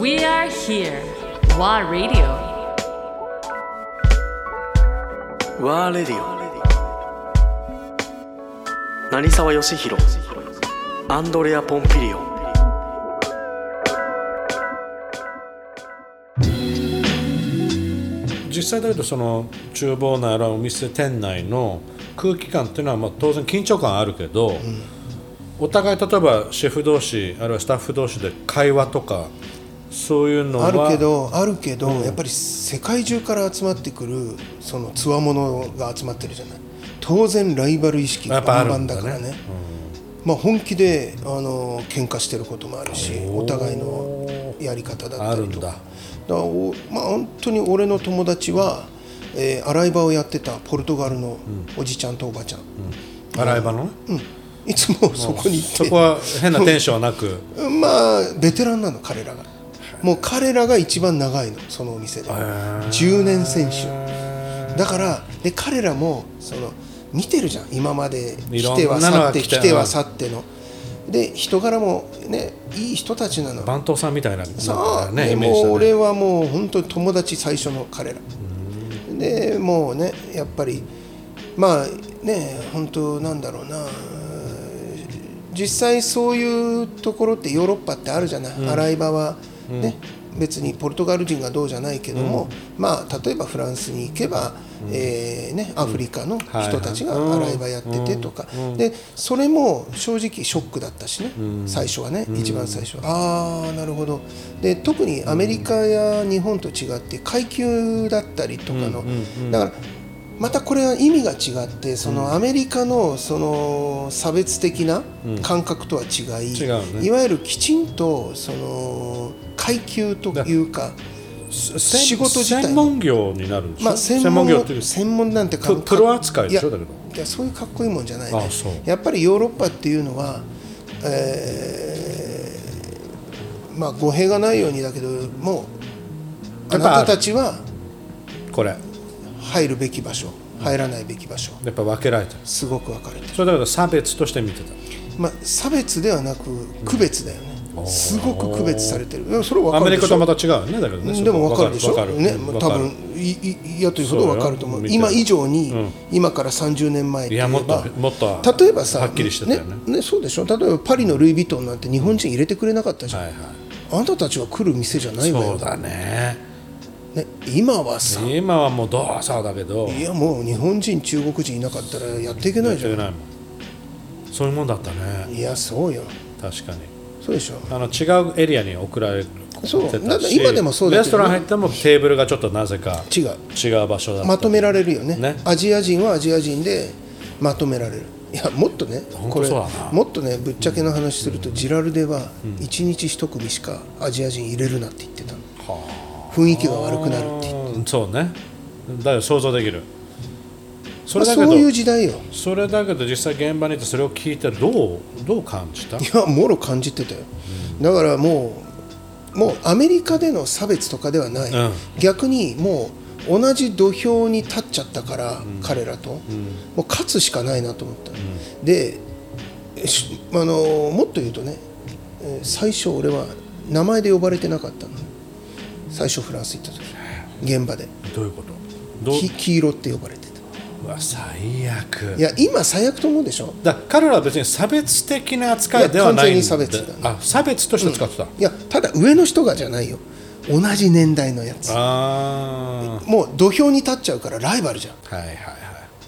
We are here. WA Radio. ワーレディオ成沢義弘アンドレア・ポンピリオン実際だけどその厨房ならお店店内の空気感っていうのはまあ当然緊張感あるけど、お互い例えばシェフ同士あるいはスタッフ同士で会話とかそういうのはあるけどあるけど、やっぱり世界中から集まってくるそのつわものが集まってるじゃない。当然ライバル意識がバンバンだからね。まあ、本気であの喧嘩してることもあるしお互いのやり方だったりとか。だ。お、まあ、本当に俺の友達は、えー洗い場をやってたポルトガルのおじちゃんとおばちゃん、洗い場の？ね、いつもそこに行って。そこは変なテンションはなく。まあベテランなの彼らがもう彼らが一番長いのそのお店で。10年選手。だからで彼らもその見てるじゃん。今まで来ては去ってが来ては去っての。で人柄もねいい人たちなの。番頭さんみたいなさあ、ねもう俺はもう本当に友達最初の彼ら。でもうねやっぱりまあね本当なんだろうな。実際そういうところってヨーロッパってあるじゃない、洗い場はね、別にポルトガル人がどうじゃないけども、まあ例えばフランスに行けば、えーね、アフリカの人たちが洗い場やっててとか、でそれも正直ショックだったしね、最初はね、一番最初は。ああなるほど。で特にアメリカや日本と違って階級だったりとかの、だからまたこれは意味が違ってそのアメリカのその差別的な感覚とは違い、いわゆるきちんとその階級というか仕事自体。専門業になるんでしょ、まあ専門業っていう専門なんてかププロ扱いでしょ？やだけど。いやそういうかっこいいもんじゃないねやっぱりヨーロッパっていうのは、えーまあ語弊がないようにだけどもうあなたたちはこれ。入るべき場所入らないべき場所。やっぱ分けられてる。すごく分かれてる。それだけど差別として見てた。まあ、差別ではなく区別だよね、すごく区別されてる。それはアメリカとまた違うよね。だけどねでも分かるでしょ。ね多分いい嫌というほど分かると思う。今以上に、うん。今から30年前いやもっともっと例えばさはっきりしてたよね。ねそうでしょ。例えばパリのルイ・ヴィトンなんて日本人入れてくれなかったじゃん、はいはい。あんたたちは来る店じゃないわよ。そうだね。ね、今はさ今はもうどうさだけど。いやもう日本人中国人いなかったらやっていけないじゃん。そういうもんだったね。いやそうよ。確かにそうでしょ。あの違うエリアに送られてそう。ただって今でもそうだね。レストラン入ってもテーブルがちょっとなぜか違う。違う場所だまとめられるよね。ね。アジア人はアジア人でまとめられる。いやもっとねこれもっとねぶっちゃけの話するとジラルデは1日1組しかアジア人入れるなって言ってたの。雰囲気が悪くなるってうんそうね。だから想像できるそまあれだけど、そういう時代よ。それだけど実際現場に行ってそれを聞いてどうどう感じた？いやもろ感じてたよ。だからもうもうアメリカでの差別とかではない、うん。逆にもう同じ土俵に立っちゃったから、彼らと、もう勝つしかないなと思った、でしあのもっと言うとねえー最初俺は名前で呼ばれてなかったの。最初フランス行った時。現場で。どういうこと？どう？き黄色って呼ばれて。たうわ最悪。いや今最悪と思うでしょ。だ彼らは別に差別的な扱いではない差別だね。あ差別として使ってた、いやただ上の人がじゃないよ。同じ年代のやつ。あもう土俵に立っちゃうからライバルじゃん。あはいはいは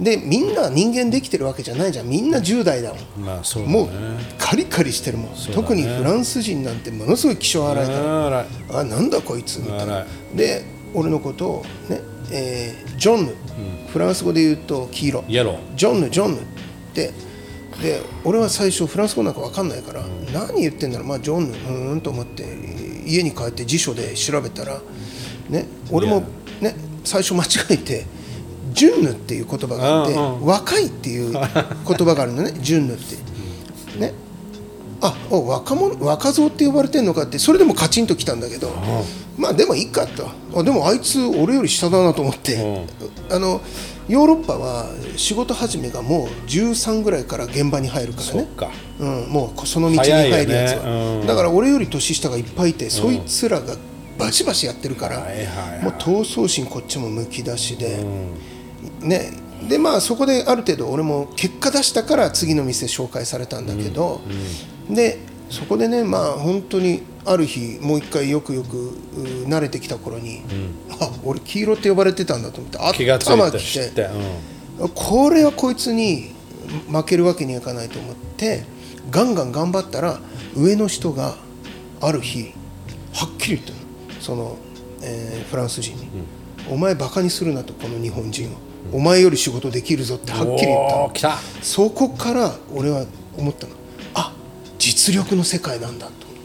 でみんな人間できてるわけじゃないじゃん。みんな10代だもん。いまあそうだね。もうカリカリしてるもん、ね。特にフランス人なんてものすごい気性荒いから。あなんだこいつみたい荒ない。で俺のことをね、えージョンヌ、フランス語で言うと黄色。ジョンヌジョンヌ。ってで俺は最初フランス語なんか分かんないから、何言ってんだろう。まあジョンヌうーんと思って家に帰って辞書で調べたら、ね、俺も、ね、最初間違えてジュンヌっていう言葉があって、若いっていう言葉があるのね ジュンヌって。ね。あお若者若造って呼ばれてんのかってそれでもカチンときたんだけど、まあでもいいかと。あでもあいつ俺より下だなと思って、あのヨーロッパは仕事始めがもう13ぐらいから現場に入るからね。そっか。うん、もうその道に入るやつは、ね。うん。だから俺より年下がいっぱいいて、そいつらがバシバシやってるから、はいはいはい。もう闘争心こっちもむき出しで、ね。でまあそこである程度俺も結果出したから次の店紹介されたんだけど、でそこでねまあ本当にある日もう一回よくよくう慣れてきた頃に、あ俺黄色って呼ばれてたんだと思って頭き知って、うん。これはこいつに負けるわけにはいかないと思ってガンガン頑張ったら上の人がある日はっきり言ったの。その、えーフランス人に、お前バカにするなとこの日本人を、お前より仕事できるぞ」ってはっきり言ったそこから俺は思ったの。あ実力の世界なんだと思っ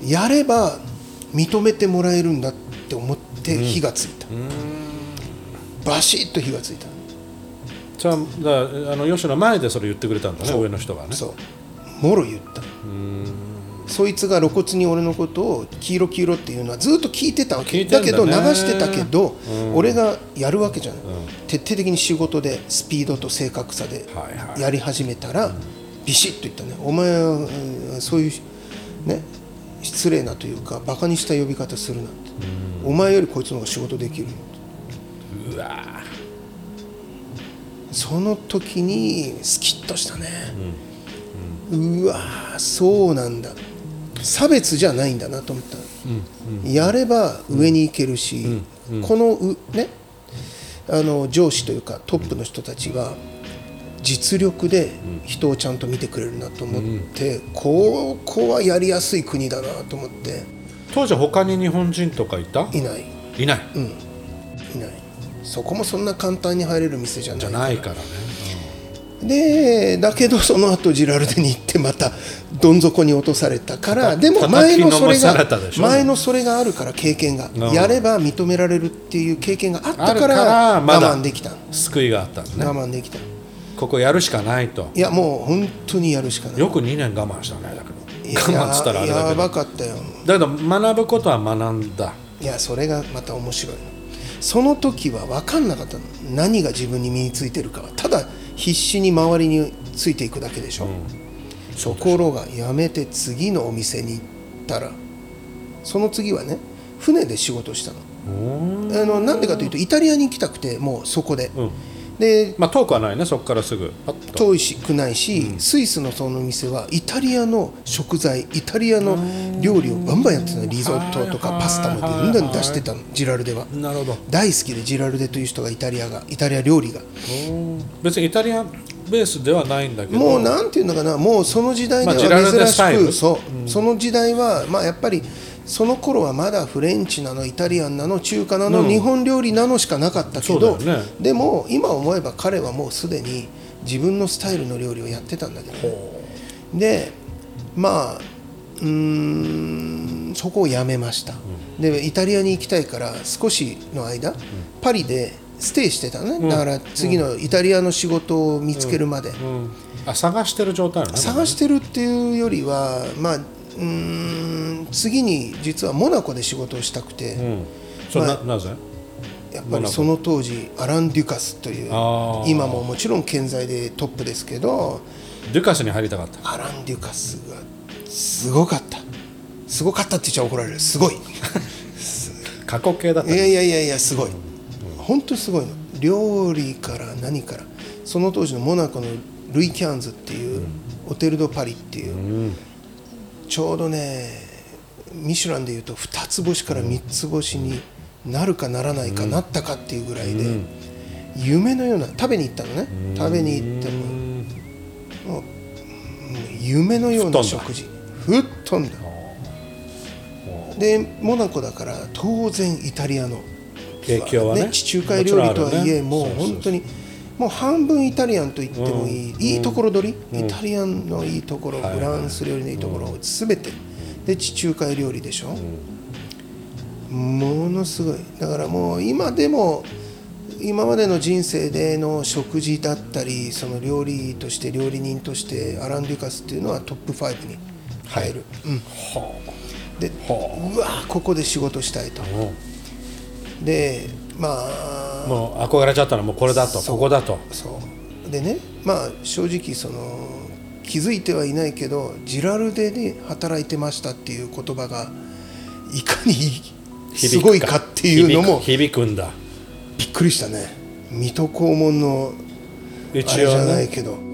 たやれば認めてもらえるんだって思って火がついた、バシッと火がついた。じゃあだあの吉野前でそれ言ってくれたんだね上の人がね。そう。もろ言った。そいつが露骨に俺のことを黄色黄色っていうのはずっと聞いてたわけ。だけど流してたけど、俺がやるわけじゃない、徹底的に仕事でスピードと正確さでやり始めたら、ビシッと言ったね。お前はうんそういうね失礼なというかバカにした呼び方するなって、お前よりこいつの方が仕事できる。ようわ。その時にスキッとしたね、うわーそうなんだ。差別じゃないんだなと思った、やれば上に行けるし、このうねあの上司というかトップの人たちは実力で人をちゃんと見てくれるなと思って、ここはやりやすい国だなと思って。当時他に日本人とかいた？いない。いない、いない。そこもそんな簡単に入れる店じゃないじゃないからね、でだけどその後ジラルデに行ってまたどん底に落とされたからでも前のそれが前のそれがあるから経験がん。やれば認められるっていう経験があったから我慢できた。救いがあったんだね。我慢できたここやるしかないと。いやもう本当にやるしかない。よく2年我慢したねだけど。我慢っつったらあれだやばけどかったよ。だけど学ぶことは学んだ。いやそれがまた面白いの。その時は分かんなかったの。何が自分に身についてるかはただ必死に周りについていくだけでしょ、ところがやめて次のお店に行ったら。その次はね船で仕事したの。あのなんでかというとイタリアに行きたくてもうそこで、うんでまあ遠くはないねそこからすぐ。遠いしくないし、スイスのその店はイタリアの食材イタリアの料理をバンバンやってたの。リゾットとかパスタもどんどん出してたのジラルデは。なるほど。大好きでジラルデという人がイタリアがイタリア料理が。別にイタリアンベースではないんだけど。もうなんていうのかなもうその時代では珍しスタイル。く、そう、その時代はまあやっぱりその頃はまだフレンチなのイタリアンなの中華なの、うん。日本料理なのしかなかったけそど、ね。でも今思えば彼はもうすでに自分のスタイルの料理をやってたんだけど、でまあうーんそこをやめました、でイタリアに行きたいから少しの間、パリでステイしてたのね、だから次のイタリアの仕事を見つけるまで、うん。あ探してる状態なのね。探してるっていうよりはまあうーん次に実はモナコで仕事をしたくて、うん。それな,、ぜ？やっぱりその当時アラン・デュカスという今ももちろん健在でトップですけどデュカスに入りたかった。アラン・デュカスがすごかった。すごかったって言っちゃ怒られる。すごい。過去形だったいやいやいやいやすごい。本当にすごいの。料理から何からその当時のモナコのルイ・キャンズっていう、オテル・ド・パリっていう、ちょうどねミシュランでいうと2つ星から3つ星になるかならないか、なったかっていうぐらいで、夢のような食べに行ったのね、食べに行ってももう夢のような食事。吹っ飛んだ。でモナコだから当然イタリアの影響はね。地中海料理とはいえ、もう本当にもう半分イタリアンと言ってもいい、いいところ取り、イタリアンのいいところ、フランス料理のいいところを全て。で地中海料理でしょ、ものすごい。だからもう今でも今までの人生での食事だったりその料理として料理人としてアラン・デュカスっていうのはトップ5に入る、うん。でうわここで仕事したいと。でまあもう憧れちゃったらもうこれだとここだと。そう。でねまあ正直その気づいてはいないけどジラルデで働いてましたっていう言葉がいかにすごいかっていうのも響く響くんだ。びっくりしたね。水戸黄門のあれじゃないねけど